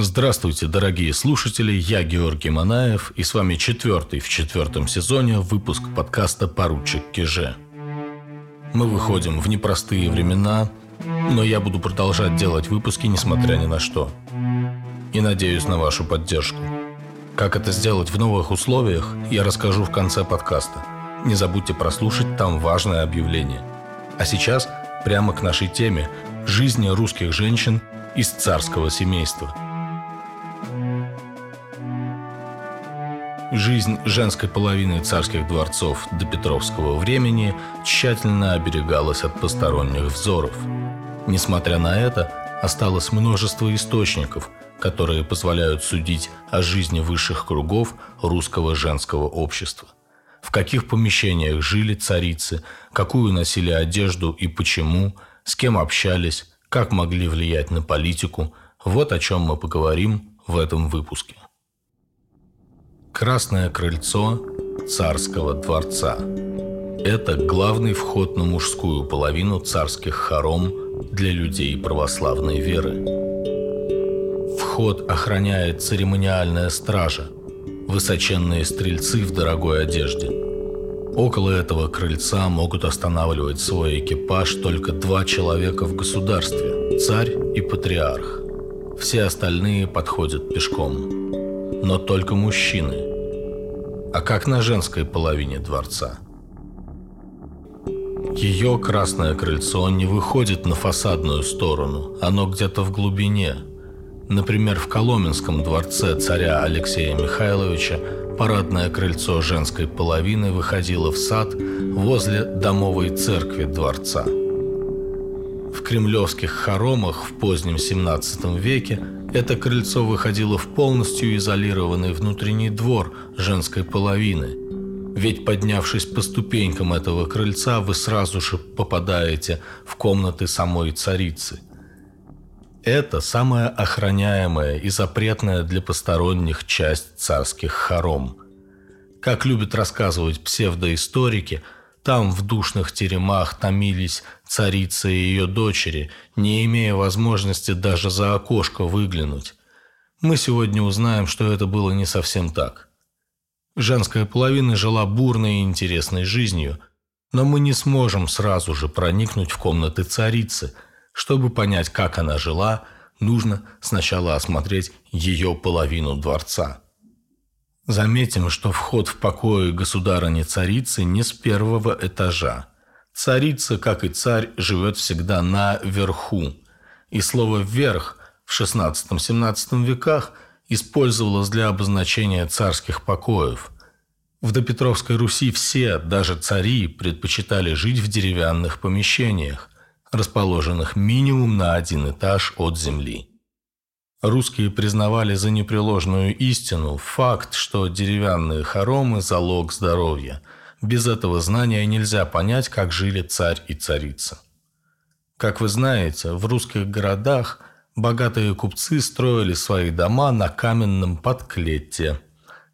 Здравствуйте, дорогие слушатели, я Георгий Манаев, и с вами четвертый в четвертом сезоне выпуск подкаста «Поручик Киже». Мы выходим в непростые времена, но я буду продолжать делать выпуски, несмотря ни на что. И надеюсь на вашу поддержку. Как это сделать в новых условиях, я расскажу в конце подкаста. Не забудьте прослушать там важное объявление. А сейчас прямо к нашей теме – жизни русских женщин из царского семейства – Жизнь женской половины царских дворцов до Петровского времени тщательно оберегалась от посторонних взоров. Несмотря на это, осталось множество источников, которые позволяют судить о жизни высших кругов русского женского общества. В каких помещениях жили царицы, какую носили одежду и почему, с кем общались, как могли влиять на политику – вот о чем мы поговорим в этом выпуске. Красное крыльцо царского дворца. Это главный вход на мужскую половину царских хором для людей православной веры. Вход охраняет церемониальная стража, высоченные стрельцы в дорогой одежде. Около этого крыльца могут останавливать свой экипаж только два человека в государстве – царь и патриарх. Все остальные подходят пешком. Но только мужчины – а как на женской половине дворца. Ее красное крыльцо не выходит на фасадную сторону, оно где-то в глубине. Например, в Коломенском дворце царя Алексея Михайловича парадное крыльцо женской половины выходило в сад возле домовой церкви дворца. Кремлевских хоромах в позднем 17 веке это крыльцо выходило в полностью изолированный внутренний двор женской половины. Ведь поднявшись по ступенькам этого крыльца, вы сразу же попадаете в комнаты самой царицы. Это самая охраняемая и запретная для посторонних часть царских хором. Как любят рассказывать псевдоисторики – там в душных теремах томились царица и ее дочери, не имея возможности даже за окошко выглянуть. Мы сегодня узнаем, что это было не совсем так. Женская половина жила бурной и интересной жизнью, но мы не сможем сразу же проникнуть в комнаты царицы. Чтобы понять, как она жила, нужно сначала осмотреть ее половину дворца. Заметим, что вход в покои государыни-царицы не с первого этажа. Царица, как и царь, живет всегда наверху. И слово «вверх» в XVI-XVII веках использовалось для обозначения царских покоев. В допетровской Руси все, даже цари, предпочитали жить в деревянных помещениях, расположенных минимум на один этаж от земли. Русские признавали за непреложную истину факт, что деревянные хоромы – залог здоровья. Без этого знания нельзя понять, как жили царь и царица. Как вы знаете, в русских городах богатые купцы строили свои дома на каменном подклете.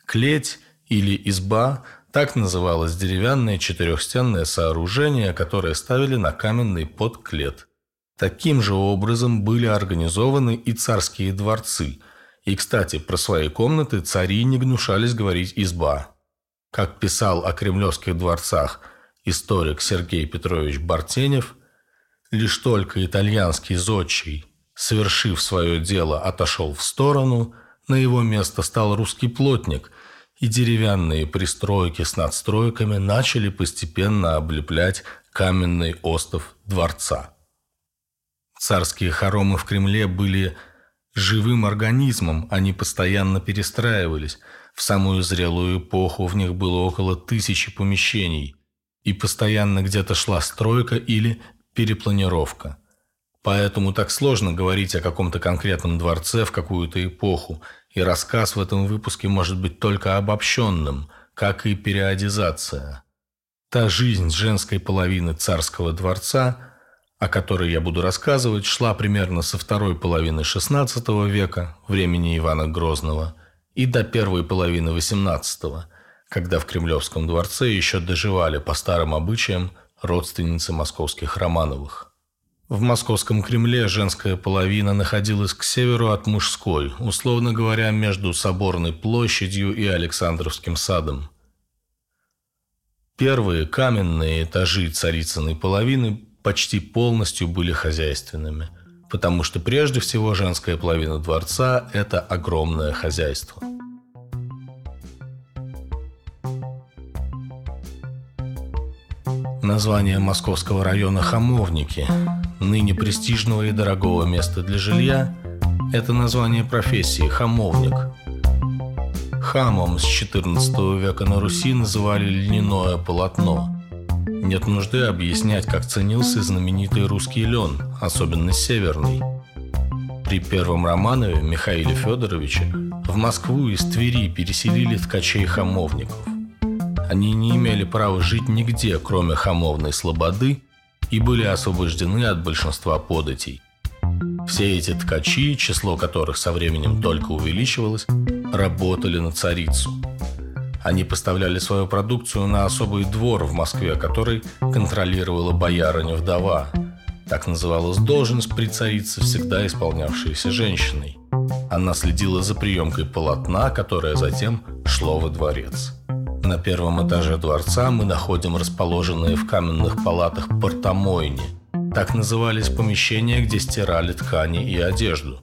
Клеть или изба – так называлось деревянное четырехстенное сооружение, которое ставили на каменный подклет – Таким же образом были организованы и царские дворцы. И, кстати, про свои комнаты цари не гнушались говорить «изба». Как писал о кремлевских дворцах историк Сергей Петрович Бартенев, лишь только итальянский зодчий, совершив свое дело, отошел в сторону, на его место стал русский плотник, и деревянные пристройки с надстройками начали постепенно облеплять каменный остов дворца. Царские хоромы в Кремле были живым организмом, они постоянно перестраивались. В самую зрелую эпоху в них было около тысячи помещений, и постоянно где-то шла стройка или перепланировка. Поэтому так сложно говорить о каком-то конкретном дворце в какую-то эпоху, и рассказ в этом выпуске может быть только обобщенным, как и периодизация. Та жизнь женской половины царского дворца – о которой я буду рассказывать, шла примерно со второй половины XVI века, времени Ивана Грозного, и до первой половины XVIII, когда в Кремлевском дворце еще доживали по старым обычаям родственницы московских Романовых. В московском Кремле женская половина находилась к северу от мужской, условно говоря, между Соборной площадью и Александровским садом. Первые каменные этажи царицыной половины почти полностью были хозяйственными, потому что прежде всего женская половина дворца – это огромное хозяйство. Название московского района Хамовники ныне престижного и дорогого места для жилья, это название профессии – хамовник. Хамом с XIV века на Руси называли льняное полотно. Нет нужды объяснять, как ценился знаменитый русский лен, особенно северный. При первом Романове Михаиле Федоровиче в Москву из Твери переселили ткачей-хамовников. Они не имели права жить нигде, кроме хамовной слободы – и были освобождены от большинства податей. Все эти ткачи, число которых со временем только увеличивалось, работали на царицу. Они поставляли свою продукцию на особый двор в Москве, который контролировала боярыня-вдова. Так называлась должность при царице, всегда исполнявшаяся женщиной. Она следила за приемкой полотна, которое затем шло во дворец. На первом этаже дворца мы находим расположенные в каменных палатах портомойни. Так назывались помещения, где стирали ткани и одежду.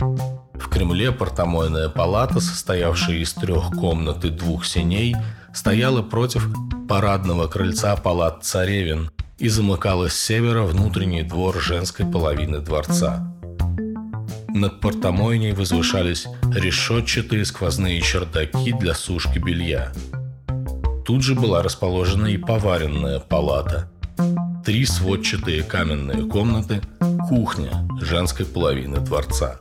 Кремле портомойная палата, состоявшая из трех комнат и двух синей, стояла против парадного крыльца палат царевин и замыкала с севера внутренний двор женской половины дворца. Над портомойней возвышались решетчатые сквозные чердаки для сушки белья – Тут же была расположена и поваренная палата. Три сводчатые каменные комнаты, кухня женской половины дворца.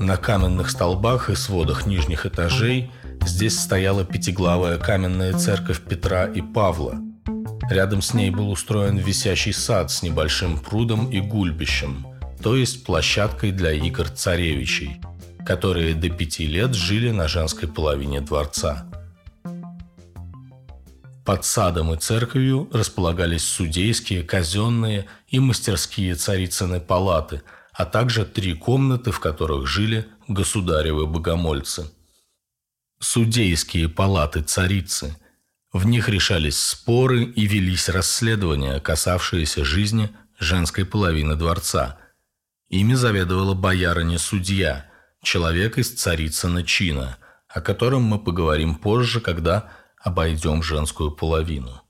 На каменных столбах и сводах нижних этажей здесь стояла пятиглавая каменная церковь Петра и Павла. Рядом с ней был устроен висящий сад с небольшим прудом и гульбищем, то есть площадкой для игр царевичей, которые до пяти лет жили на женской половине дворца. Под садом и церковью располагались судейские, казенные и мастерские царицыны палаты, а также три комнаты, в которых жили государевы богомольцы. Судейские палаты царицы. В них решались споры и велись расследования, касавшиеся жизни женской половины дворца. Ими заведовала боярыня-судья, человек из царицына чина, о котором мы поговорим позже, когда обойдем женскую половину.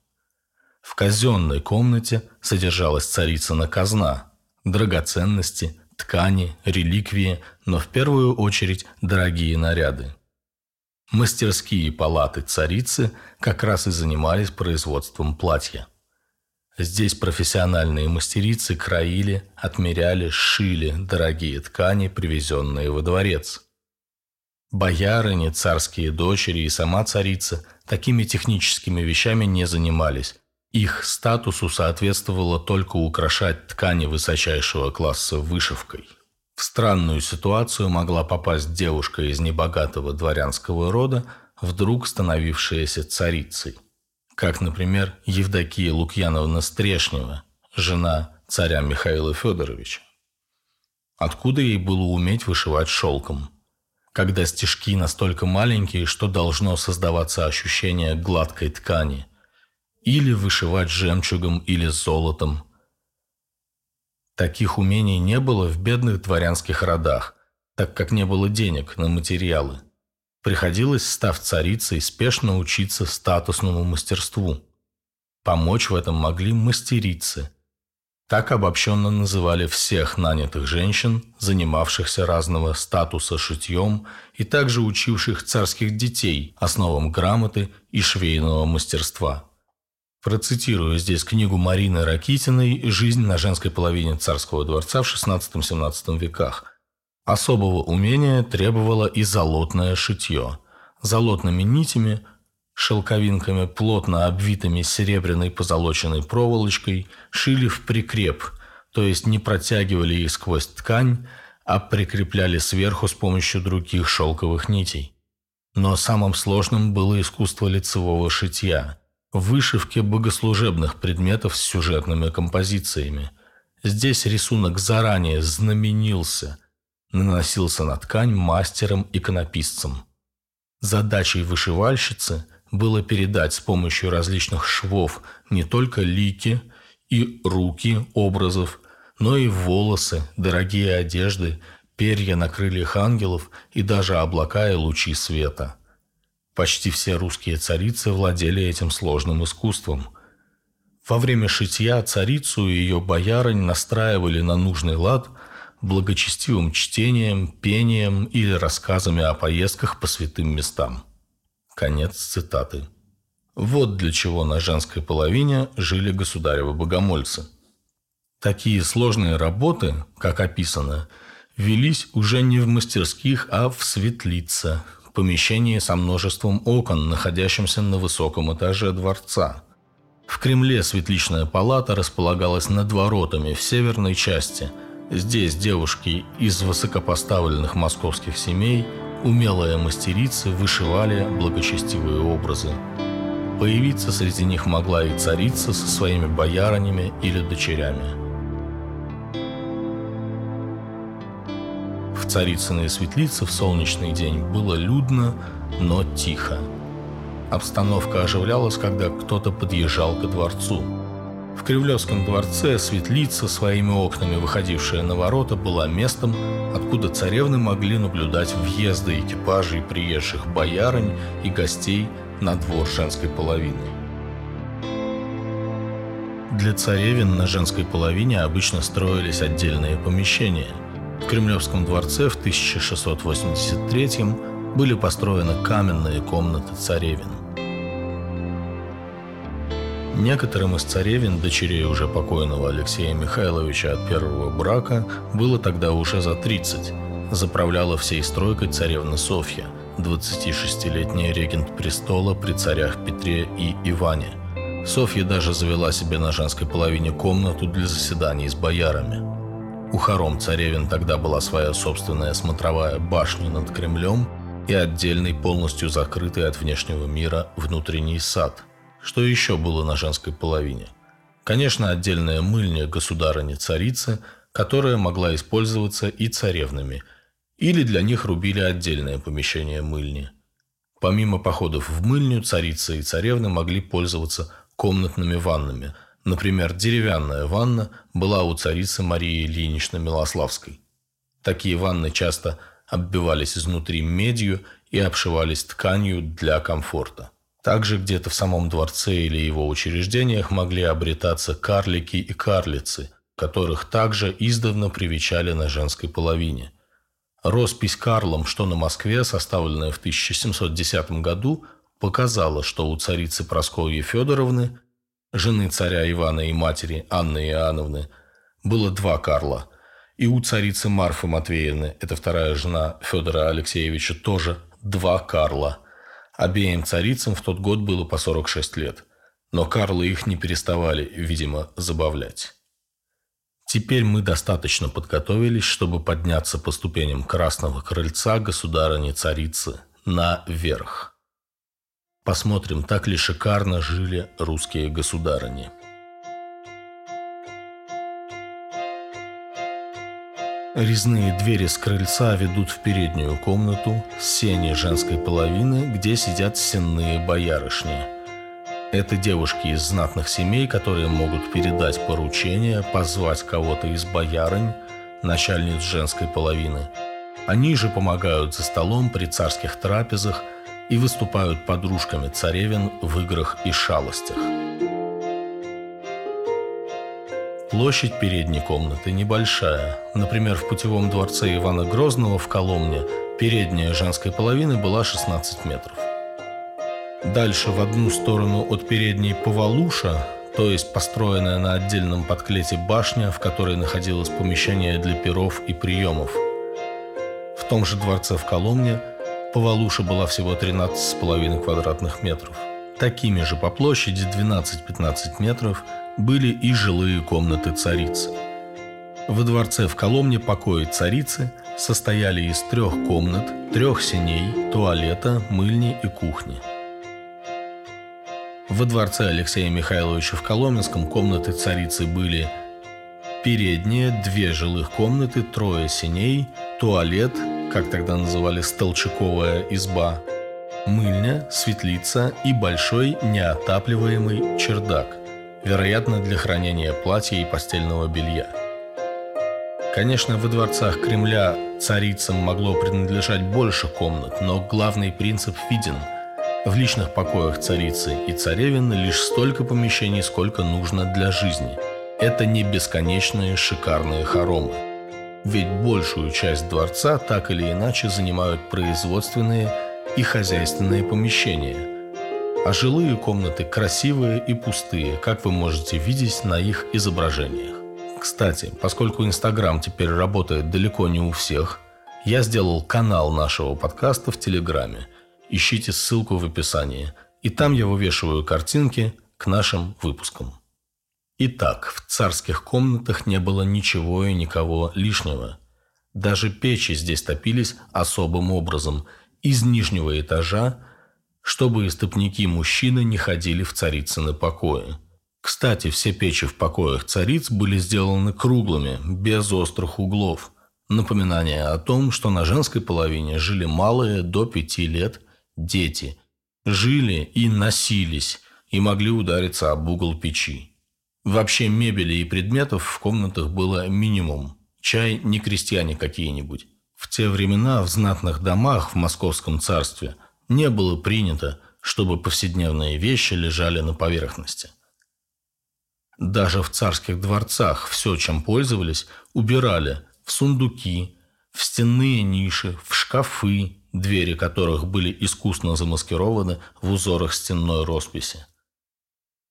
В казенной комнате содержалась царицына казна, драгоценности, ткани, реликвии, но в первую очередь дорогие наряды. Мастерские палаты царицы как раз и занимались производством платья. Здесь профессиональные мастерицы краили, отмеряли, шили дорогие ткани, привезенные во дворец. Боярыни, царские дочери и сама царица такими техническими вещами не занимались. Их статусу соответствовало только украшать ткани высочайшего класса вышивкой. В странную ситуацию могла попасть девушка из небогатого дворянского рода, вдруг становившаяся царицей. Как, например, Евдокия Лукьяновна Стрешнева, жена царя Михаила Федоровича. Откуда ей было уметь вышивать шелком – когда стежки настолько маленькие, что должно создаваться ощущение гладкой ткани, или вышивать жемчугом или золотом. Таких умений не было в бедных дворянских родах, так как не было денег на материалы. Приходилось, став царицей, спешно учиться статусному мастерству. Помочь в этом могли мастерицы – так обобщенно называли всех нанятых женщин, занимавшихся разного статуса шитьем и также учивших царских детей основам грамоты и швейного мастерства. Процитирую здесь книгу Марины Ракитиной «Жизнь на женской половине царского дворца в XVI-XVII веках». Особого умения требовало и золотное шитье. Золотными нитями – шелковинками, плотно обвитыми серебряной позолоченной проволочкой, шили в прикреп, то есть не протягивали их сквозь ткань, а прикрепляли сверху с помощью других шелковых нитей. Но самым сложным было искусство лицевого шитья, вышивки богослужебных предметов с сюжетными композициями. Здесь рисунок заранее знаменился, наносился на ткань мастером-иконописцем. Задачей вышивальщицы было передать с помощью различных швов не только лики и руки образов, но и волосы, дорогие одежды, перья на крыльях ангелов и даже облака и лучи света. Почти все русские царицы владели этим сложным искусством. Во время шитья царицу и ее боярынь настраивали на нужный лад благочестивым чтением, пением или рассказами о поездках по святым местам. Конец цитаты. Вот для чего на женской половине жили государевы богомольцы. Такие сложные работы, как описано, велись уже не в мастерских, а в светлице, помещении со множеством окон, находящемся на высоком этаже дворца. В Кремле светличная палата располагалась над воротами в северной части. Здесь девушки из высокопоставленных московских семей, умелые мастерицы, вышивали благочестивые образы. Появиться среди них могла и царица со своими боярынями или дочерями – В Царицыной светлице в солнечный день было людно, но тихо. Обстановка оживлялась, когда кто-то подъезжал ко дворцу. В Кремлевском дворце светлица, своими окнами выходившая на ворота, была местом, откуда царевны могли наблюдать въезды экипажей приезжих боярынь и гостей на двор женской половины. Для царевин на женской половине обычно строились отдельные помещения – в Кремлевском дворце в 1683 были построены каменные комнаты царевин. Некоторым из царевин, дочерей уже покойного Алексея Михайловича от первого брака, было тогда уже за 30. Заправляла всей стройкой царевна Софья, 26-летняя регент престола при царях Петре и Иване. Софья даже завела себе на женской половине комнату для заседаний с боярами – у хором царевин тогда была своя собственная смотровая башня над Кремлем и отдельный, полностью закрытый от внешнего мира внутренний сад. Что еще было на женской половине? Конечно, отдельная мыльня государыни-царицы, которая могла использоваться и царевнами, или для них рубили отдельное помещение мыльни. Помимо походов в мыльню, царицы и царевны могли пользоваться комнатными ваннами – Например, деревянная ванна была у царицы Марии Ильиничны Милославской. Такие ванны часто оббивались изнутри медью и обшивались тканью для комфорта. Также где-то в самом дворце или его учреждениях могли обретаться карлики и карлицы, которых также издавна привечали на женской половине. Роспись Карлом, что на Москве, составленная в 1710 году, показала, что у царицы Прасковьи Федоровны жены царя Ивана и матери Анны Иоанновны, было два Карла. И у царицы Марфы Матвеевны, это вторая жена Федора Алексеевича, тоже два Карла. Обеим царицам в тот год было по 46 лет. Но Карлы их не переставали, видимо, забавлять. Теперь мы достаточно подготовились, чтобы подняться по ступеням красного крыльца государыни-царицы наверх. Посмотрим, так ли шикарно жили русские государыни. Резные двери с крыльца ведут в переднюю комнату, сени женской половины, где сидят сенные боярышни. Это девушки из знатных семей, которые могут передать поручение, позвать кого-то из боярынь, начальниц женской половины. Они же помогают за столом при царских трапезах – и выступают подружками царевин в играх и шалостях. Площадь передней комнаты небольшая. Например, в путевом дворце Ивана Грозного в Коломне передняя женской половины была 16 метров. Дальше в одну сторону от передней Повалуша, то есть построенная на отдельном подклете башня, в которой находилось помещение для перов и приемов. В том же дворце в Коломне – Повалуша была всего 13,5 квадратных метров. Такими же по площади 12-15 метров были и жилые комнаты царицы. Во дворце в Коломне покои царицы состояли из трех комнат, трех синей, туалета, мыльни и кухни. Во дворце Алексея Михайловича в Коломенском комнаты царицы были Передние две жилых комнаты, трое синей, туалет, как тогда называли столчаковая изба, мыльня, светлица и большой неотапливаемый чердак, вероятно, для хранения платья и постельного белья. Конечно, во дворцах Кремля царицам могло принадлежать больше комнат, но главный принцип виден. В личных покоях царицы и царевны лишь столько помещений, сколько нужно для жизни. Это не бесконечные шикарные хоромы. Ведь большую часть дворца так или иначе занимают производственные и хозяйственные помещения. А жилые комнаты красивые и пустые, как вы можете видеть на их изображениях. Кстати, поскольку Инстаграм теперь работает далеко не у всех, я сделал канал нашего подкаста в Телеграме. Ищите ссылку в описании. И там я вывешиваю картинки к нашим выпускам. Итак, в царских комнатах не было ничего и никого лишнего. Даже печи здесь топились особым образом, из нижнего этажа, чтобы истопники мужчины не ходили в царицыны покои. Кстати, все печи в покоях цариц были сделаны круглыми, без острых углов. Напоминание о том, что на женской половине жили малые до пяти лет дети. Жили и носились, и могли удариться об угол печи. Вообще мебели и предметов в комнатах было минимум. Чай не крестьяне какие-нибудь. В те времена в знатных домах в Московском царстве не было принято, чтобы повседневные вещи лежали на поверхности. Даже в царских дворцах все, чем пользовались, убирали в сундуки, в стенные ниши, в шкафы, двери которых были искусно замаскированы в узорах стенной росписи.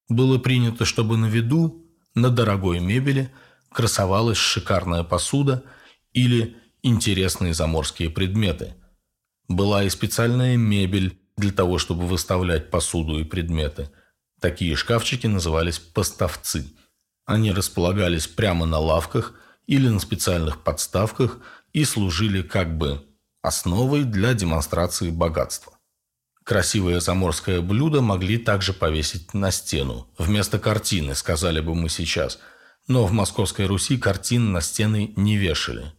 Было принято, чтобы на виду, на дорогой мебели, красовалась шикарная посуда или интересные заморские предметы. Была и специальная мебель для того, чтобы выставлять посуду и предметы – Такие шкафчики назывались поставцы. Они располагались прямо на лавках или на специальных подставках и служили как бы основой для демонстрации богатства. Красивое заморское блюдо могли также повесить на стену, вместо картины, сказали бы мы сейчас. Но в Московской Руси картин на стены не вешали.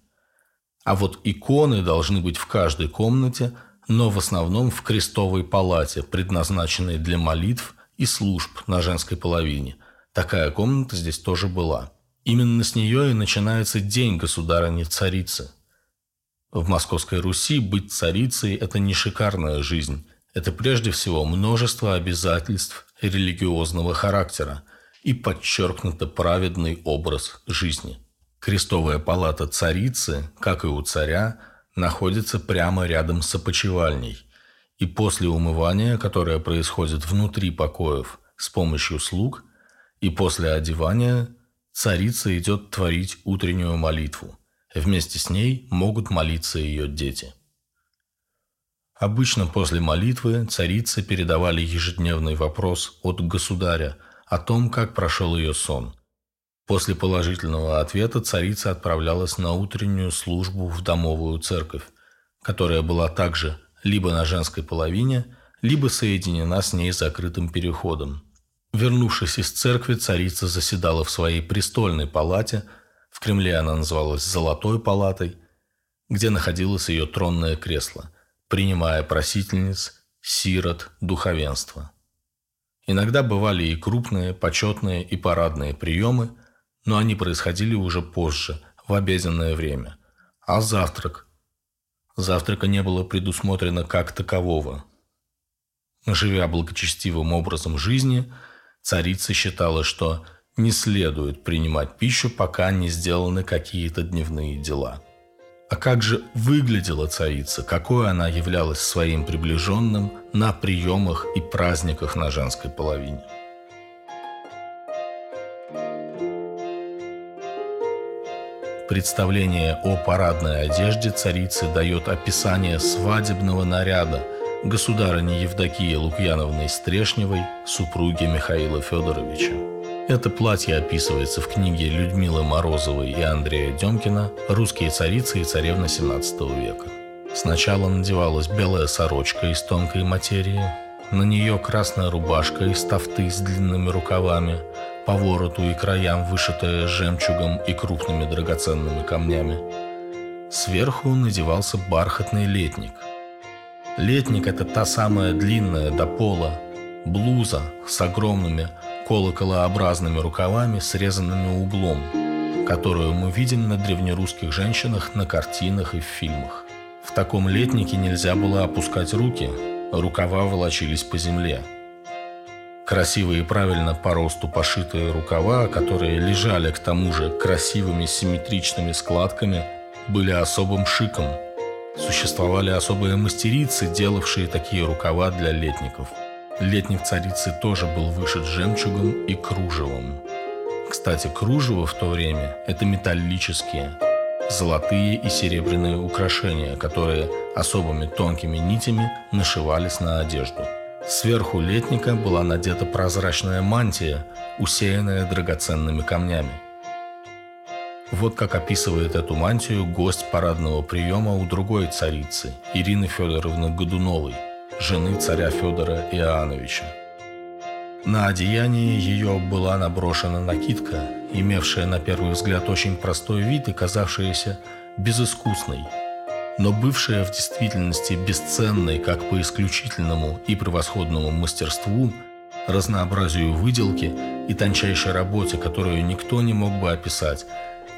А вот иконы должны быть в каждой комнате, но в основном в крестовой палате, предназначенной для молитв и служб на женской половине. Такая комната здесь тоже была. Именно с нее и начинается день государыни-царицы. В Московской Руси быть царицей – это не шикарная жизнь. Это прежде всего множество обязательств религиозного характера и подчеркнуто праведный образ жизни. Крестовая палата царицы, как и у царя, находится прямо рядом с опочивальней. И после умывания, которое происходит внутри покоев с помощью слуг, и после одевания царица идет творить утреннюю молитву. Вместе с ней могут молиться ее дети. Обычно после молитвы царицы передавали ежедневный вопрос от государя о том, как прошел ее сон. После положительного ответа царица отправлялась на утреннюю службу в домовую церковь, которая была также либо на женской половине, либо соединена с ней закрытым переходом. Вернувшись из церкви, царица заседала в своей престольной палате, в Кремле она называлась «Золотой палатой», где находилось ее тронное кресло, принимая просительниц, сирот, духовенства. Иногда бывали и крупные, почетные и парадные приемы, но они происходили уже позже, в обеденное время. А завтрак, Завтрака не было предусмотрено как такового. Живя благочестивым образом жизни, царица считала, что не следует принимать пищу, пока не сделаны какие-то дневные дела. А как же выглядела царица, какой она являлась своим приближенным на приемах и праздниках на женской половине? Представление о парадной одежде царицы дает описание свадебного наряда государыни Евдокии Лукьяновны Стрешневой, супруги Михаила Федоровича. Это платье описывается в книге Людмилы Морозовой и Андрея Демкина «Русские царицы и царевны XVII века». Сначала надевалась белая сорочка из тонкой материи, на нее красная рубашка из тафты с длинными рукавами, по вороту и краям вышитая жемчугом и крупными драгоценными камнями. Сверху надевался бархатный летник. Летник – это та самая длинная до пола блуза с огромными колоколообразными рукавами, срезанными углом, которую мы видим на древнерусских женщинах на картинах и в фильмах. В таком летнике нельзя было опускать руки, рукава волочились по земле. Красивые и правильно по росту пошитые рукава, которые лежали к тому же красивыми симметричными складками, были особым шиком. Существовали особые мастерицы, делавшие такие рукава для летников – Летник царицы тоже был вышит жемчугом и кружевом. Кстати, кружево в то время – это металлические, золотые и серебряные украшения, которые особыми тонкими нитями нашивались на одежду. Сверху летника была надета прозрачная мантия, усеянная драгоценными камнями. Вот как описывает эту мантию гость парадного приема у другой царицы, Ирины Федоровны Годуновой – жены царя Федора Иоанновича. На одеянии ее была наброшена накидка, имевшая на первый взгляд очень простой вид и казавшаяся безыскусной, но бывшая в действительности бесценной как по исключительному и превосходному мастерству, разнообразию выделки и тончайшей работе, которую никто не мог бы описать,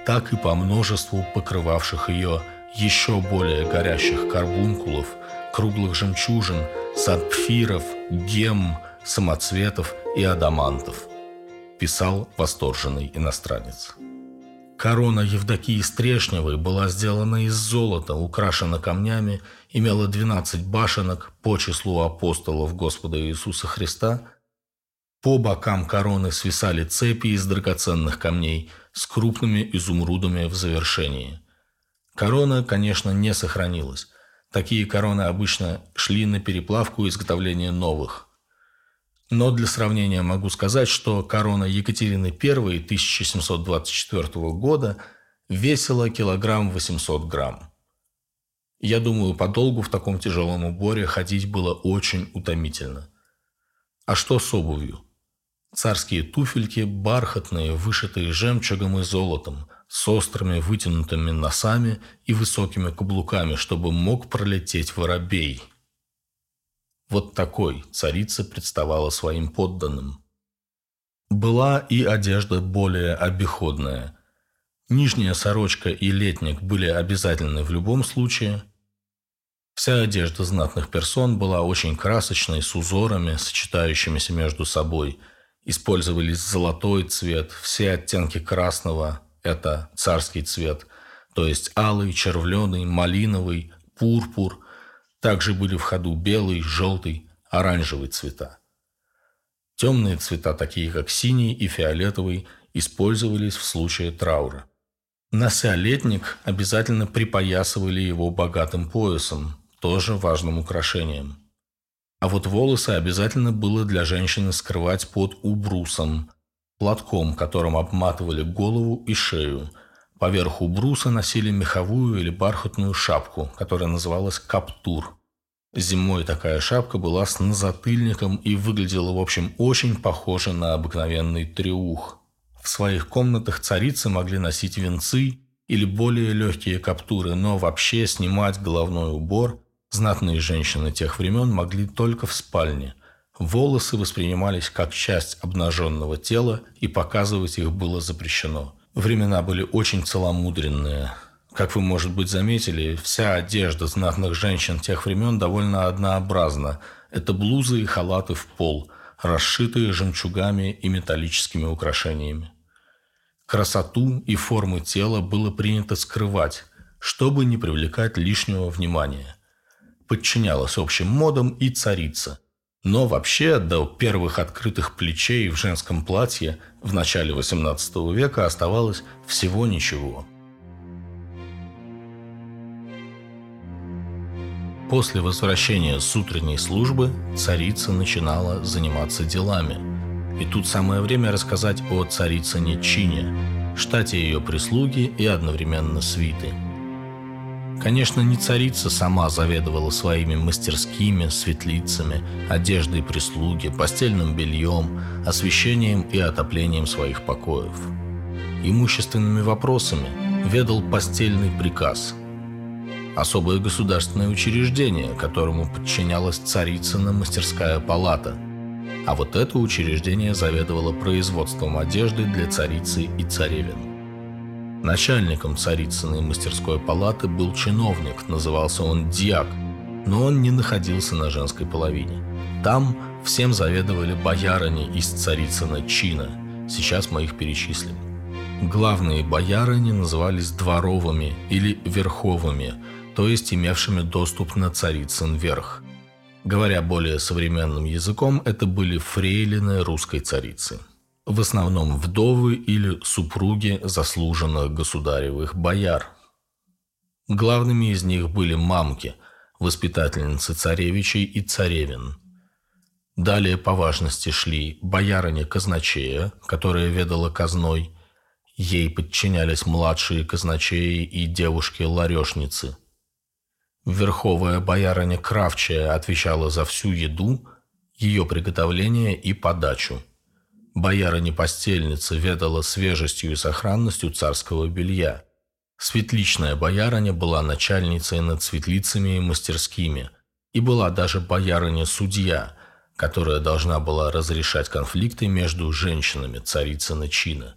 так и по множеству покрывавших ее еще более горящих карбункулов – круглых жемчужин, сапфиров, гем, самоцветов и адамантов, писал восторженный иностранец. Корона Евдокии Стрешневой была сделана из золота, украшена камнями, имела 12 башенок по числу апостолов Господа Иисуса Христа. По бокам короны свисали цепи из драгоценных камней с крупными изумрудами в завершении. Корона, конечно, не сохранилась. Такие короны обычно шли на переплавку и изготовление новых. Но для сравнения могу сказать, что корона Екатерины I 1724 года весила килограмм 800 грамм. Я думаю, подолгу в таком тяжелом уборе ходить было очень утомительно. А что с обувью? Царские туфельки, бархатные, вышитые жемчугом и золотом, с острыми вытянутыми носами и высокими каблуками, чтобы мог пролететь воробей. Вот такой царица представала своим подданным. Была и одежда более обиходная. Нижняя сорочка и летник были обязательны в любом случае. Вся одежда знатных персон была очень красочной, с узорами, сочетающимися между собой – Использовались золотой цвет, все оттенки красного – это царский цвет, то есть алый, червленый, малиновый, пурпур. Также были в ходу белый, желтый, оранжевый цвета. Темные цвета, такие как синий и фиолетовый, использовались в случае траура. Нося летник, обязательно припоясывали его богатым поясом, тоже важным украшением – а вот волосы обязательно было для женщины скрывать под убрусом, платком, которым обматывали голову и шею. Поверх убруса носили меховую или бархатную шапку, которая называлась каптур. Зимой такая шапка была с назатыльником и выглядела, в общем, очень похоже на обыкновенный треух. В своих комнатах царицы могли носить венцы или более легкие каптуры, но вообще снимать головной убор – Знатные женщины тех времен могли только в спальне. Волосы воспринимались как часть обнаженного тела, и показывать их было запрещено. Времена были очень целомудренные. Как вы, может быть, заметили, вся одежда знатных женщин тех времен довольно однообразна. Это блузы и халаты в пол, расшитые жемчугами и металлическими украшениями. Красоту и формы тела было принято скрывать, чтобы не привлекать лишнего внимания подчинялась общим модам и царица. Но вообще до первых открытых плечей в женском платье в начале XVIII века оставалось всего ничего. После возвращения с утренней службы царица начинала заниматься делами. И тут самое время рассказать о царицыне Чине, штате ее прислуги и одновременно свиты – Конечно, не царица сама заведовала своими мастерскими, светлицами, одеждой прислуги, постельным бельем, освещением и отоплением своих покоев. Имущественными вопросами ведал постельный приказ. Особое государственное учреждение, которому подчинялась царицына мастерская палата. А вот это учреждение заведовало производством одежды для царицы и царевин. Начальником царицыной мастерской палаты был чиновник, назывался он Диак, но он не находился на женской половине. Там всем заведовали боярыни из царицына чина. Сейчас мы их перечислим. Главные боярыни назывались дворовыми или верховыми, то есть имевшими доступ на царицын верх. Говоря более современным языком, это были фрейлины русской царицы в основном вдовы или супруги заслуженных государевых бояр. Главными из них были мамки, воспитательницы царевичей и царевин. Далее по важности шли боярыня казначея, которая ведала казной, ей подчинялись младшие казначеи и девушки-ларешницы. Верховая боярыня Кравчая отвечала за всю еду, ее приготовление и подачу – Боярыня-постельница ведала свежестью и сохранностью царского белья. Светличная боярыня была начальницей над светлицами и мастерскими. И была даже боярыня-судья, которая должна была разрешать конфликты между женщинами царицына чина.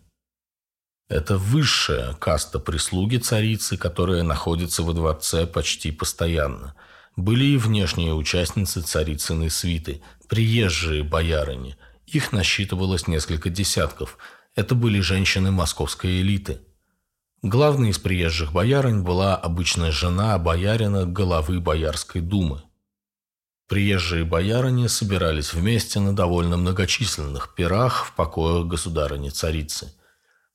Это высшая каста прислуги царицы, которая находится во дворце почти постоянно. Были и внешние участницы царицыной свиты, приезжие боярыни – их насчитывалось несколько десятков. Это были женщины московской элиты. Главной из приезжих боярынь была обычная жена боярина головы Боярской думы. Приезжие боярыни собирались вместе на довольно многочисленных пирах в покоях государыни-царицы.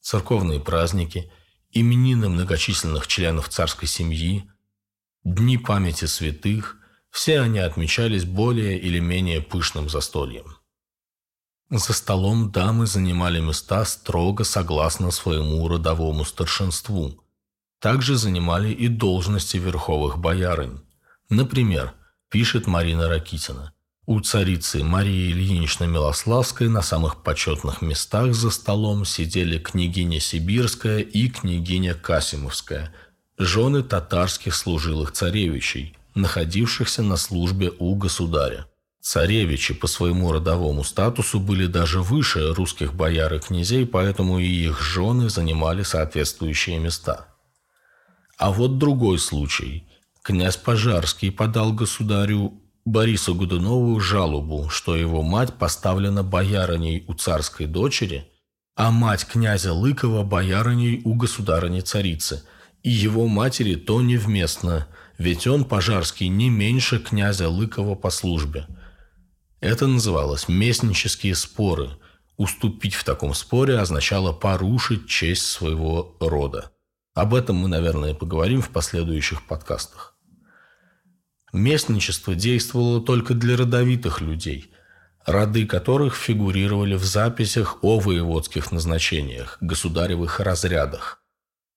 Церковные праздники, именины многочисленных членов царской семьи, дни памяти святых – все они отмечались более или менее пышным застольем. За столом дамы занимали места строго согласно своему родовому старшинству. Также занимали и должности верховых боярынь. Например, пишет Марина Ракитина, у царицы Марии Ильиничны Милославской на самых почетных местах за столом сидели княгиня Сибирская и княгиня Касимовская, жены татарских служилых царевичей, находившихся на службе у государя. Царевичи по своему родовому статусу были даже выше русских бояр и князей, поэтому и их жены занимали соответствующие места. А вот другой случай. Князь Пожарский подал государю Борису Годунову жалобу, что его мать поставлена боярыней у царской дочери, а мать князя Лыкова боярыней у государыни-царицы, и его матери то невместно, ведь он, Пожарский, не меньше князя Лыкова по службе – это называлось «местнические споры». Уступить в таком споре означало порушить честь своего рода. Об этом мы, наверное, поговорим в последующих подкастах. Местничество действовало только для родовитых людей, роды которых фигурировали в записях о воеводских назначениях, государевых разрядах.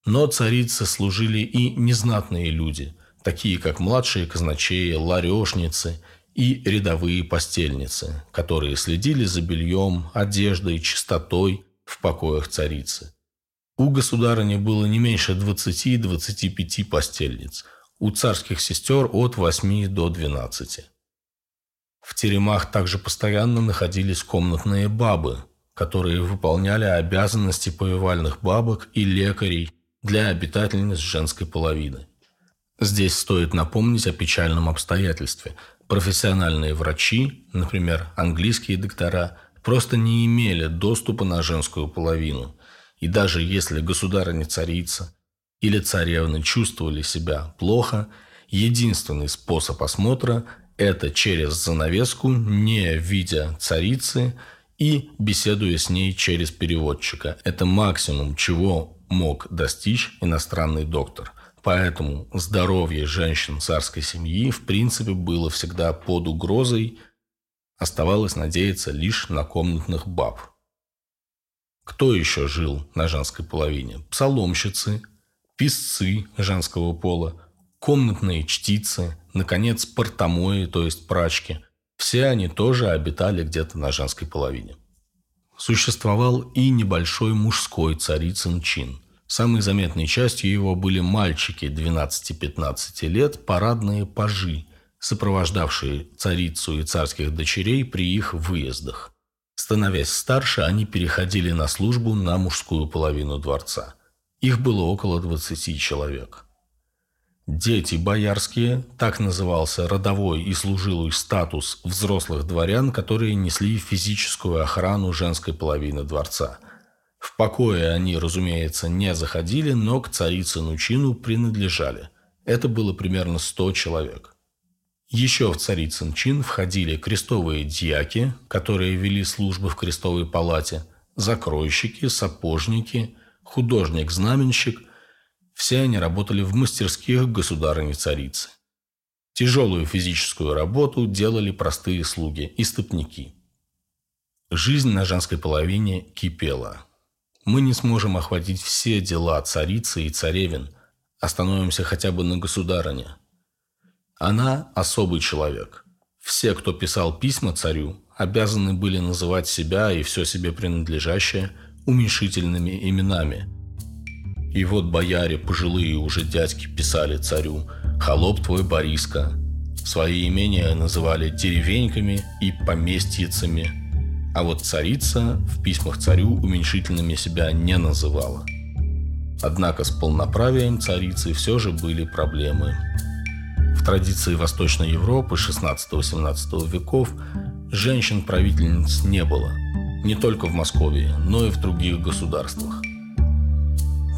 Но царицы служили и незнатные люди, такие как младшие казначеи, ларешницы – и рядовые постельницы, которые следили за бельем, одеждой, чистотой в покоях царицы. У государыни было не меньше 20-25 постельниц, у царских сестер от 8 до 12. В теремах также постоянно находились комнатные бабы, которые выполняли обязанности повивальных бабок и лекарей для обитательниц женской половины. Здесь стоит напомнить о печальном обстоятельстве – профессиональные врачи, например, английские доктора, просто не имели доступа на женскую половину. И даже если государыня-царица или царевны чувствовали себя плохо, единственный способ осмотра – это через занавеску, не видя царицы и беседуя с ней через переводчика. Это максимум, чего мог достичь иностранный доктор – Поэтому здоровье женщин царской семьи в принципе было всегда под угрозой, оставалось надеяться лишь на комнатных баб. Кто еще жил на женской половине? Псаломщицы, писцы женского пола, комнатные чтицы, наконец, портомои, то есть прачки. Все они тоже обитали где-то на женской половине. Существовал и небольшой мужской царицын чин. Самой заметной частью его были мальчики 12-15 лет, парадные пажи, сопровождавшие царицу и царских дочерей при их выездах. Становясь старше, они переходили на службу на мужскую половину дворца. Их было около 20 человек. Дети боярские, так назывался родовой и служилый статус взрослых дворян, которые несли физическую охрану женской половины дворца. В покое они, разумеется, не заходили, но к царицыну чину принадлежали. Это было примерно 100 человек. Еще в царицын чин входили крестовые дьяки, которые вели службы в крестовой палате, закройщики, сапожники, художник-знаменщик. Все они работали в мастерских государыни-царицы. Тяжелую физическую работу делали простые слуги и стопники. Жизнь на женской половине кипела. Мы не сможем охватить все дела царицы и царевин, остановимся хотя бы на государыне – она особый человек. Все, кто писал письма царю, обязаны были называть себя и все себе принадлежащее уменьшительными именами. И вот бояре, пожилые уже дядьки, писали царю «Холоп твой Бориска». Свои имения называли деревеньками и поместьицами. А вот царица в письмах царю уменьшительными себя не называла. Однако с полноправием царицы все же были проблемы. В традиции Восточной Европы 16-17 веков женщин-правительниц не было. Не только в Москве, но и в других государствах.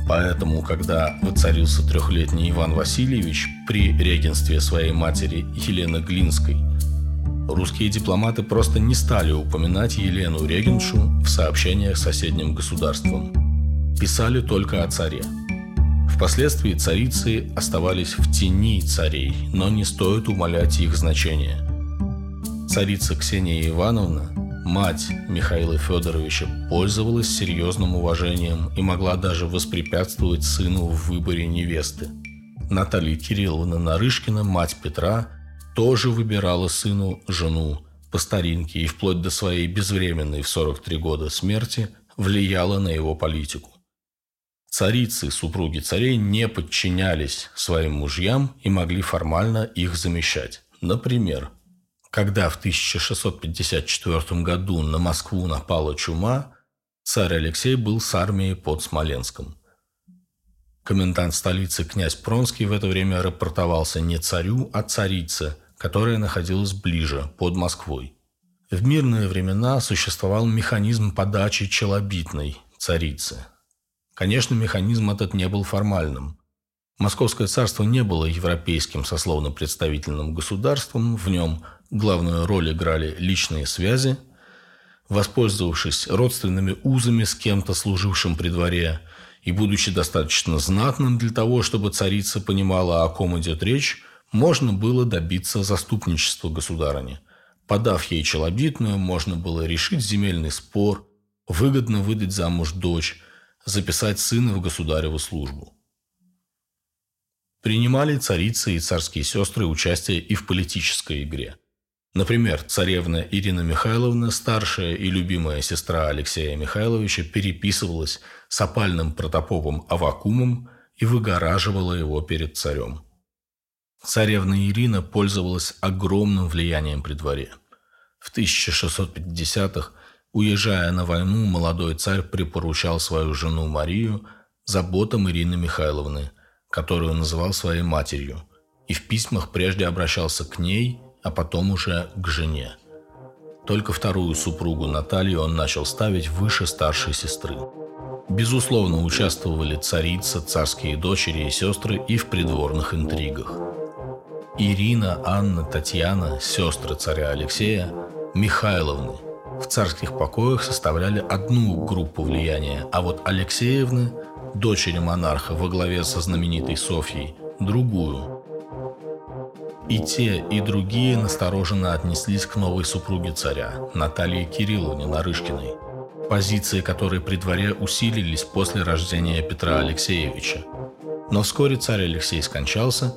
Поэтому, когда воцарился трехлетний Иван Васильевич при регенстве своей матери Елены Глинской, русские дипломаты просто не стали упоминать Елену Регеншу в сообщениях соседним государством. Писали только о царе – Впоследствии царицы оставались в тени царей, но не стоит умалять их значение. Царица Ксения Ивановна, мать Михаила Федоровича, пользовалась серьезным уважением и могла даже воспрепятствовать сыну в выборе невесты. Наталья Кирилловна Нарышкина, мать Петра, тоже выбирала сыну жену по старинке и вплоть до своей безвременной в 43 года смерти влияла на его политику. Царицы, супруги царей, не подчинялись своим мужьям и могли формально их замещать. Например, когда в 1654 году на Москву напала чума, царь Алексей был с армией под Смоленском. Комендант столицы князь Пронский в это время рапортовался не царю, а царице, которая находилась ближе, под Москвой. В мирные времена существовал механизм подачи челобитной царицы – Конечно, механизм этот не был формальным. Московское царство не было европейским сословно-представительным государством, в нем главную роль играли личные связи. Воспользовавшись родственными узами с кем-то, служившим при дворе, и будучи достаточно знатным для того, чтобы царица понимала, о ком идет речь, можно было добиться заступничества государыни. Подав ей челобитную, можно было решить земельный спор, выгодно выдать замуж дочь, записать сына в государеву службу. Принимали царицы и царские сестры участие и в политической игре. Например, царевна Ирина Михайловна, старшая и любимая сестра Алексея Михайловича, переписывалась с опальным протопопом Авакумом и выгораживала его перед царем. Царевна Ирина пользовалась огромным влиянием при дворе. В 1650-х Уезжая на войну, молодой царь припоручал свою жену Марию заботам Ирины Михайловны, которую называл своей матерью, и в письмах прежде обращался к ней, а потом уже к жене. Только вторую супругу Наталью он начал ставить выше старшей сестры. Безусловно, участвовали царица, царские дочери и сестры и в придворных интригах. Ирина, Анна, Татьяна, сестры царя Алексея, Михайловны – в царских покоях составляли одну группу влияния, а вот Алексеевны, дочери монарха во главе со знаменитой Софьей, другую. И те, и другие настороженно отнеслись к новой супруге царя, Наталье Кирилловне Нарышкиной, позиции которой при дворе усилились после рождения Петра Алексеевича. Но вскоре царь Алексей скончался,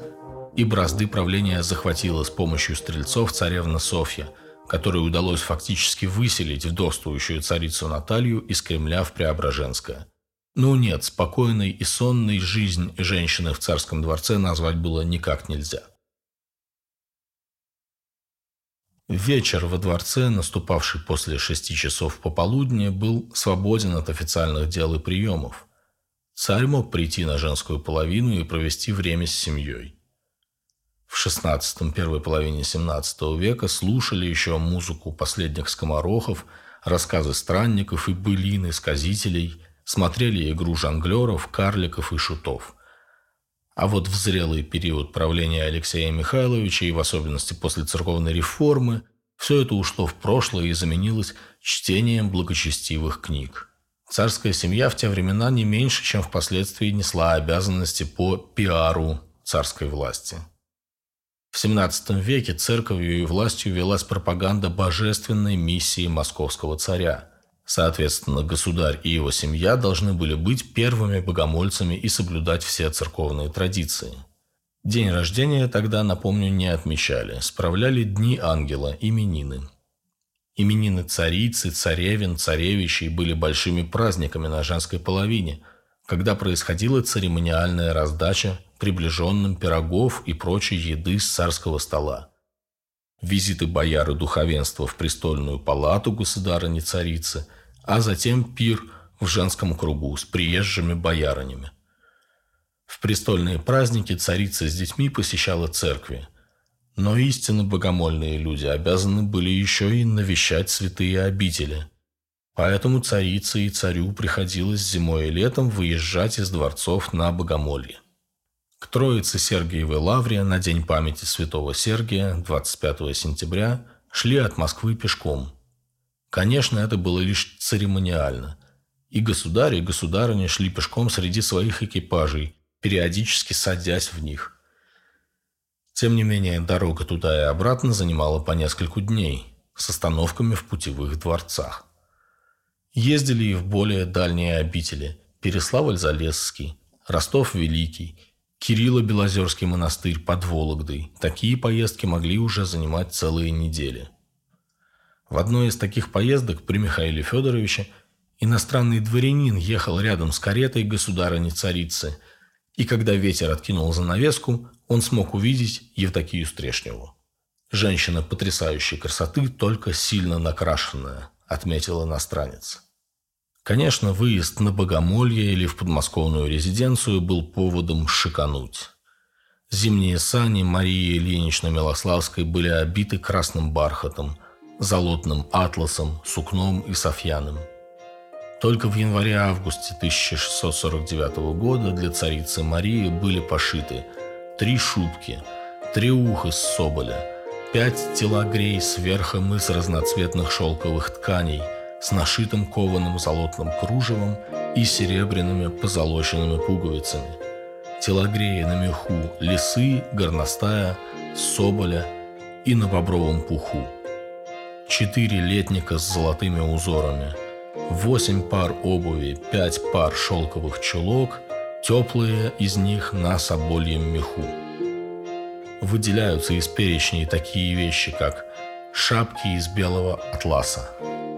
и бразды правления захватила с помощью стрельцов царевна Софья, которой удалось фактически выселить вдовствующую царицу Наталью из Кремля в Преображенское. Ну нет, спокойной и сонной жизнь женщины в царском дворце назвать было никак нельзя. Вечер во дворце, наступавший после шести часов пополудни, был свободен от официальных дел и приемов. Царь мог прийти на женскую половину и провести время с семьей. В XVI – первой половине XVII века слушали еще музыку последних скоморохов, рассказы странников и былины сказителей, смотрели игру жонглеров, карликов и шутов. А вот в зрелый период правления Алексея Михайловича и в особенности после церковной реформы все это ушло в прошлое и заменилось чтением благочестивых книг. Царская семья в те времена не меньше, чем впоследствии несла обязанности по пиару царской власти. В XVII веке церковью и властью велась пропаганда божественной миссии московского царя – Соответственно, государь и его семья должны были быть первыми богомольцами и соблюдать все церковные традиции. День рождения тогда, напомню, не отмечали, справляли дни ангела, именины. Именины царицы, царевин, царевичей были большими праздниками на женской половине, когда происходила церемониальная раздача приближенным пирогов и прочей еды с царского стола визиты бояр и духовенства в престольную палату государыни-царицы, а затем пир в женском кругу с приезжими боярынями. В престольные праздники царица с детьми посещала церкви, но истинно богомольные люди обязаны были еще и навещать святые обители. Поэтому царице и царю приходилось зимой и летом выезжать из дворцов на богомолье. К Троице Сергиевой Лавре на День памяти святого Сергия 25 сентября шли от Москвы пешком. Конечно, это было лишь церемониально. И государь, и государыня шли пешком среди своих экипажей, периодически садясь в них. Тем не менее, дорога туда и обратно занимала по нескольку дней, с остановками в путевых дворцах. Ездили и в более дальние обители – Переславль-Залесский, Ростов-Великий – Кирилло-Белозерский монастырь под Вологдой. Такие поездки могли уже занимать целые недели. В одной из таких поездок при Михаиле Федоровиче иностранный дворянин ехал рядом с каретой государыни-царицы, и когда ветер откинул занавеску, он смог увидеть Евдокию Стрешневу. Женщина потрясающей красоты, только сильно накрашенная, отметил иностранец. Конечно, выезд на Богомолье или в подмосковную резиденцию был поводом шикануть. Зимние сани Марии Ильиничны Милославской были обиты красным бархатом, золотным атласом, сукном и софьяным. Только в январе-августе 1649 года для царицы Марии были пошиты три шубки, три уха с соболя, пять телогрей с верхом из разноцветных шелковых тканей – с нашитым кованым золотным кружевом и серебряными позолоченными пуговицами. Телогреи на меху лисы, горностая, соболя и на бобровом пуху. Четыре летника с золотыми узорами, восемь пар обуви, пять пар шелковых чулок, теплые из них на собольем меху. Выделяются из перечней такие вещи, как шапки из белого атласа,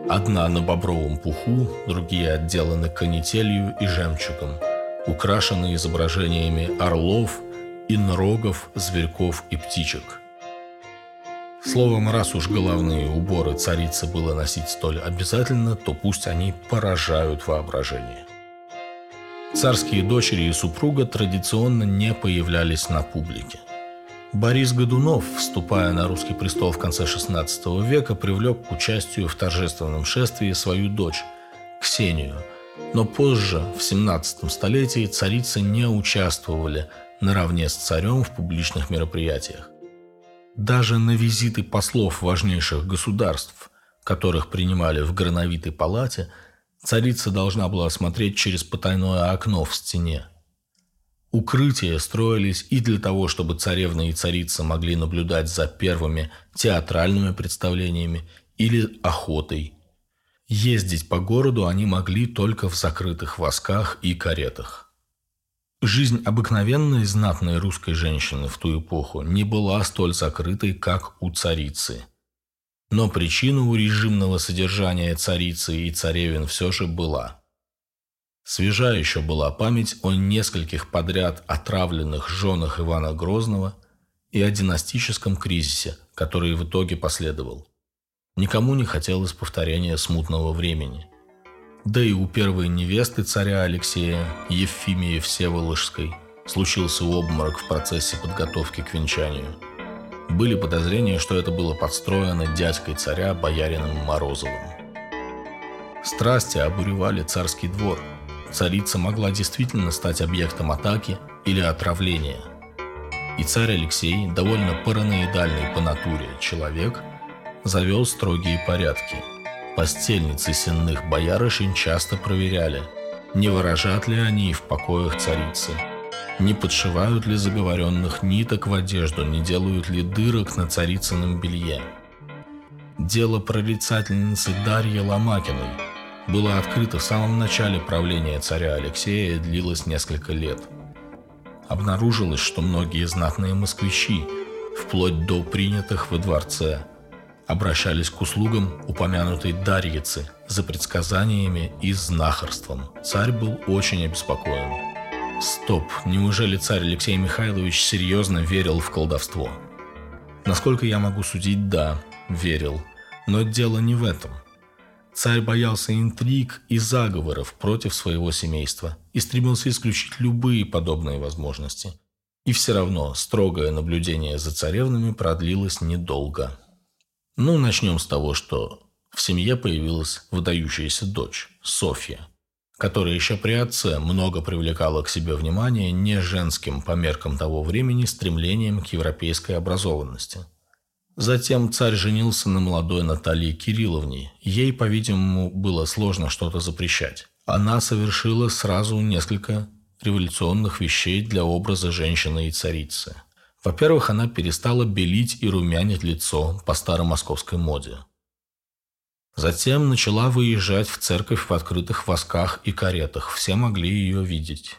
Одна на бобровом пуху, другие отделаны канителью и жемчугом, украшены изображениями орлов, инрогов, зверьков и птичек. Словом, раз уж головные уборы царицы было носить столь обязательно, то пусть они поражают воображение. Царские дочери и супруга традиционно не появлялись на публике – Борис Годунов, вступая на русский престол в конце XVI века, привлек к участию в торжественном шествии свою дочь, Ксению. Но позже, в XVII столетии, царицы не участвовали наравне с царем в публичных мероприятиях. Даже на визиты послов важнейших государств, которых принимали в грановитой палате, царица должна была смотреть через потайное окно в стене – Укрытия строились и для того, чтобы царевна и царица могли наблюдать за первыми театральными представлениями или охотой. Ездить по городу они могли только в закрытых восках и каретах. Жизнь обыкновенной знатной русской женщины в ту эпоху не была столь закрытой, как у царицы. Но причина у режимного содержания царицы и царевин все же была. Свежа еще была память о нескольких подряд отравленных женах Ивана Грозного и о династическом кризисе, который в итоге последовал. Никому не хотелось повторения смутного времени – да и у первой невесты царя Алексея, Евфимии Всеволожской, случился обморок в процессе подготовки к венчанию. Были подозрения, что это было подстроено дядькой царя, боярином Морозовым. Страсти обуревали царский двор. Царица могла действительно стать объектом атаки или отравления. И царь Алексей, довольно параноидальный по натуре человек, завел строгие порядки – Постельницы сенных боярышень часто проверяли, не выражат ли они в покоях царицы, не подшивают ли заговоренных ниток в одежду, не делают ли дырок на царицыном белье. Дело прорицательницы Дарьи Ломакиной было открыто в самом начале правления царя Алексея и длилось несколько лет. Обнаружилось, что многие знатные москвичи, вплоть до принятых во дворце, обращались к услугам упомянутой Дарьицы за предсказаниями и знахарством. Царь был очень обеспокоен. Стоп, неужели царь Алексей Михайлович серьезно верил в колдовство? Насколько я могу судить, да, верил. Но дело не в этом. Царь боялся интриг и заговоров против своего семейства и стремился исключить любые подобные возможности. И все равно строгое наблюдение за царевнами продлилось недолго. Ну, начнем с того, что в семье появилась выдающаяся дочь, Софья, которая еще при отце много привлекала к себе внимания не женским по меркам того времени стремлением к европейской образованности. Затем царь женился на молодой Наталье Кирилловне. Ей, по-видимому, было сложно что-то запрещать. Она совершила сразу несколько революционных вещей для образа женщины и царицы – во-первых, она перестала белить и румянить лицо по старомосковской моде. Затем начала выезжать в церковь в открытых восках и каретах. Все могли ее видеть.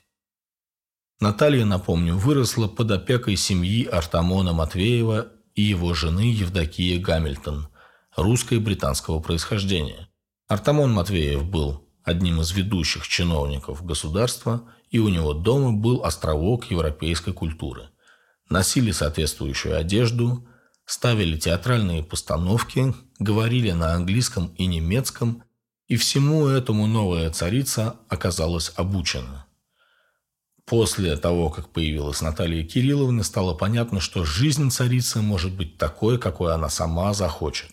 Наталья, напомню, выросла под опекой семьи Артамона Матвеева и его жены Евдокии Гамильтон, русской британского происхождения. Артамон Матвеев был одним из ведущих чиновников государства, и у него дома был островок европейской культуры – носили соответствующую одежду, ставили театральные постановки, говорили на английском и немецком, и всему этому новая царица оказалась обучена. После того, как появилась Наталья Кирилловна, стало понятно, что жизнь царицы может быть такой, какой она сама захочет.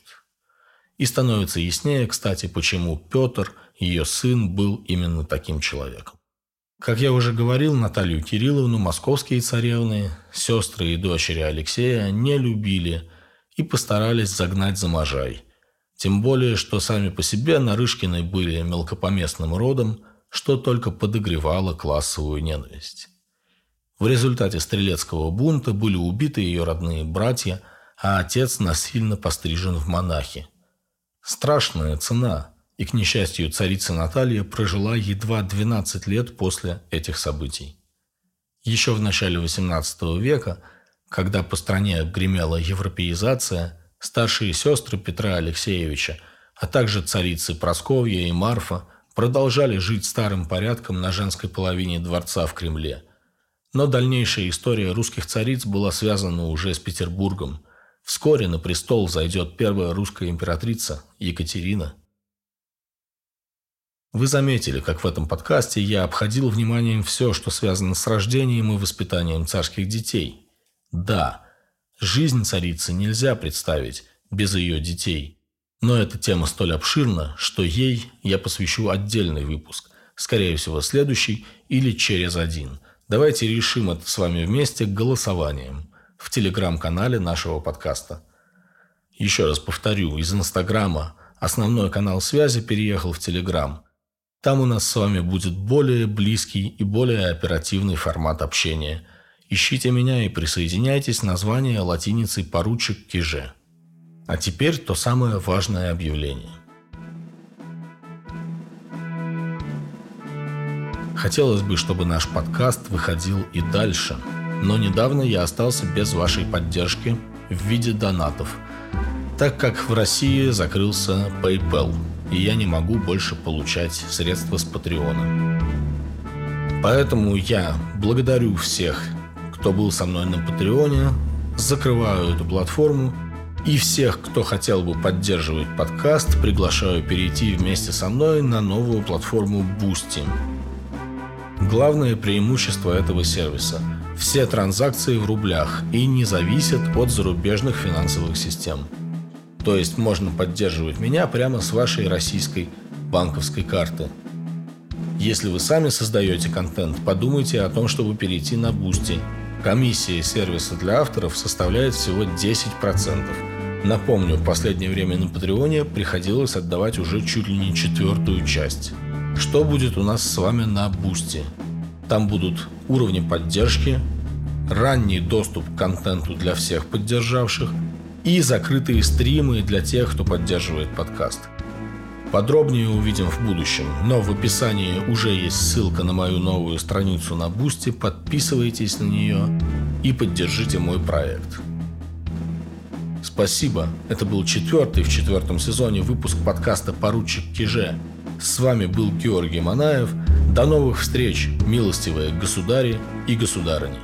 И становится яснее, кстати, почему Петр, ее сын, был именно таким человеком. Как я уже говорил, Наталью Кирилловну московские царевны, сестры и дочери Алексея не любили и постарались загнать за Можай. Тем более, что сами по себе Нарышкины были мелкопоместным родом, что только подогревало классовую ненависть. В результате стрелецкого бунта были убиты ее родные братья, а отец насильно пострижен в монахи. Страшная цена – и, к несчастью, царица Наталья прожила едва 12 лет после этих событий. Еще в начале XVIII века, когда по стране гремела европеизация, старшие сестры Петра Алексеевича, а также царицы Просковья и Марфа продолжали жить старым порядком на женской половине дворца в Кремле. Но дальнейшая история русских цариц была связана уже с Петербургом. Вскоре на престол зайдет первая русская императрица Екатерина – вы заметили, как в этом подкасте я обходил вниманием все, что связано с рождением и воспитанием царских детей. Да, жизнь царицы нельзя представить без ее детей. Но эта тема столь обширна, что ей я посвящу отдельный выпуск, скорее всего следующий или через один. Давайте решим это с вами вместе голосованием в телеграм-канале нашего подкаста. Еще раз повторю, из Инстаграма основной канал связи переехал в Телеграм – там у нас с вами будет более близкий и более оперативный формат общения. Ищите меня и присоединяйтесь, название латиницей «Поручик Киже». А теперь то самое важное объявление. Хотелось бы, чтобы наш подкаст выходил и дальше. Но недавно я остался без вашей поддержки в виде донатов, так как в России закрылся PayPal, и я не могу больше получать средства с Патреона. Поэтому я благодарю всех, кто был со мной на Патреоне, закрываю эту платформу и всех, кто хотел бы поддерживать подкаст, приглашаю перейти вместе со мной на новую платформу Boosty. Главное преимущество этого сервиса – все транзакции в рублях и не зависят от зарубежных финансовых систем. То есть можно поддерживать меня прямо с вашей российской банковской карты. Если вы сами создаете контент, подумайте о том, чтобы перейти на Boosty. Комиссия сервиса для авторов составляет всего 10%. Напомню, в последнее время на Патреоне приходилось отдавать уже чуть ли не четвертую часть. Что будет у нас с вами на Boosty? Там будут уровни поддержки, ранний доступ к контенту для всех поддержавших и закрытые стримы для тех, кто поддерживает подкаст. Подробнее увидим в будущем, но в описании уже есть ссылка на мою новую страницу на Boosty, подписывайтесь на нее и поддержите мой проект. Спасибо. Это был четвертый в четвертом сезоне выпуск подкаста «Поручик Киже». С вами был Георгий Манаев. До новых встреч, милостивые государи и государыни.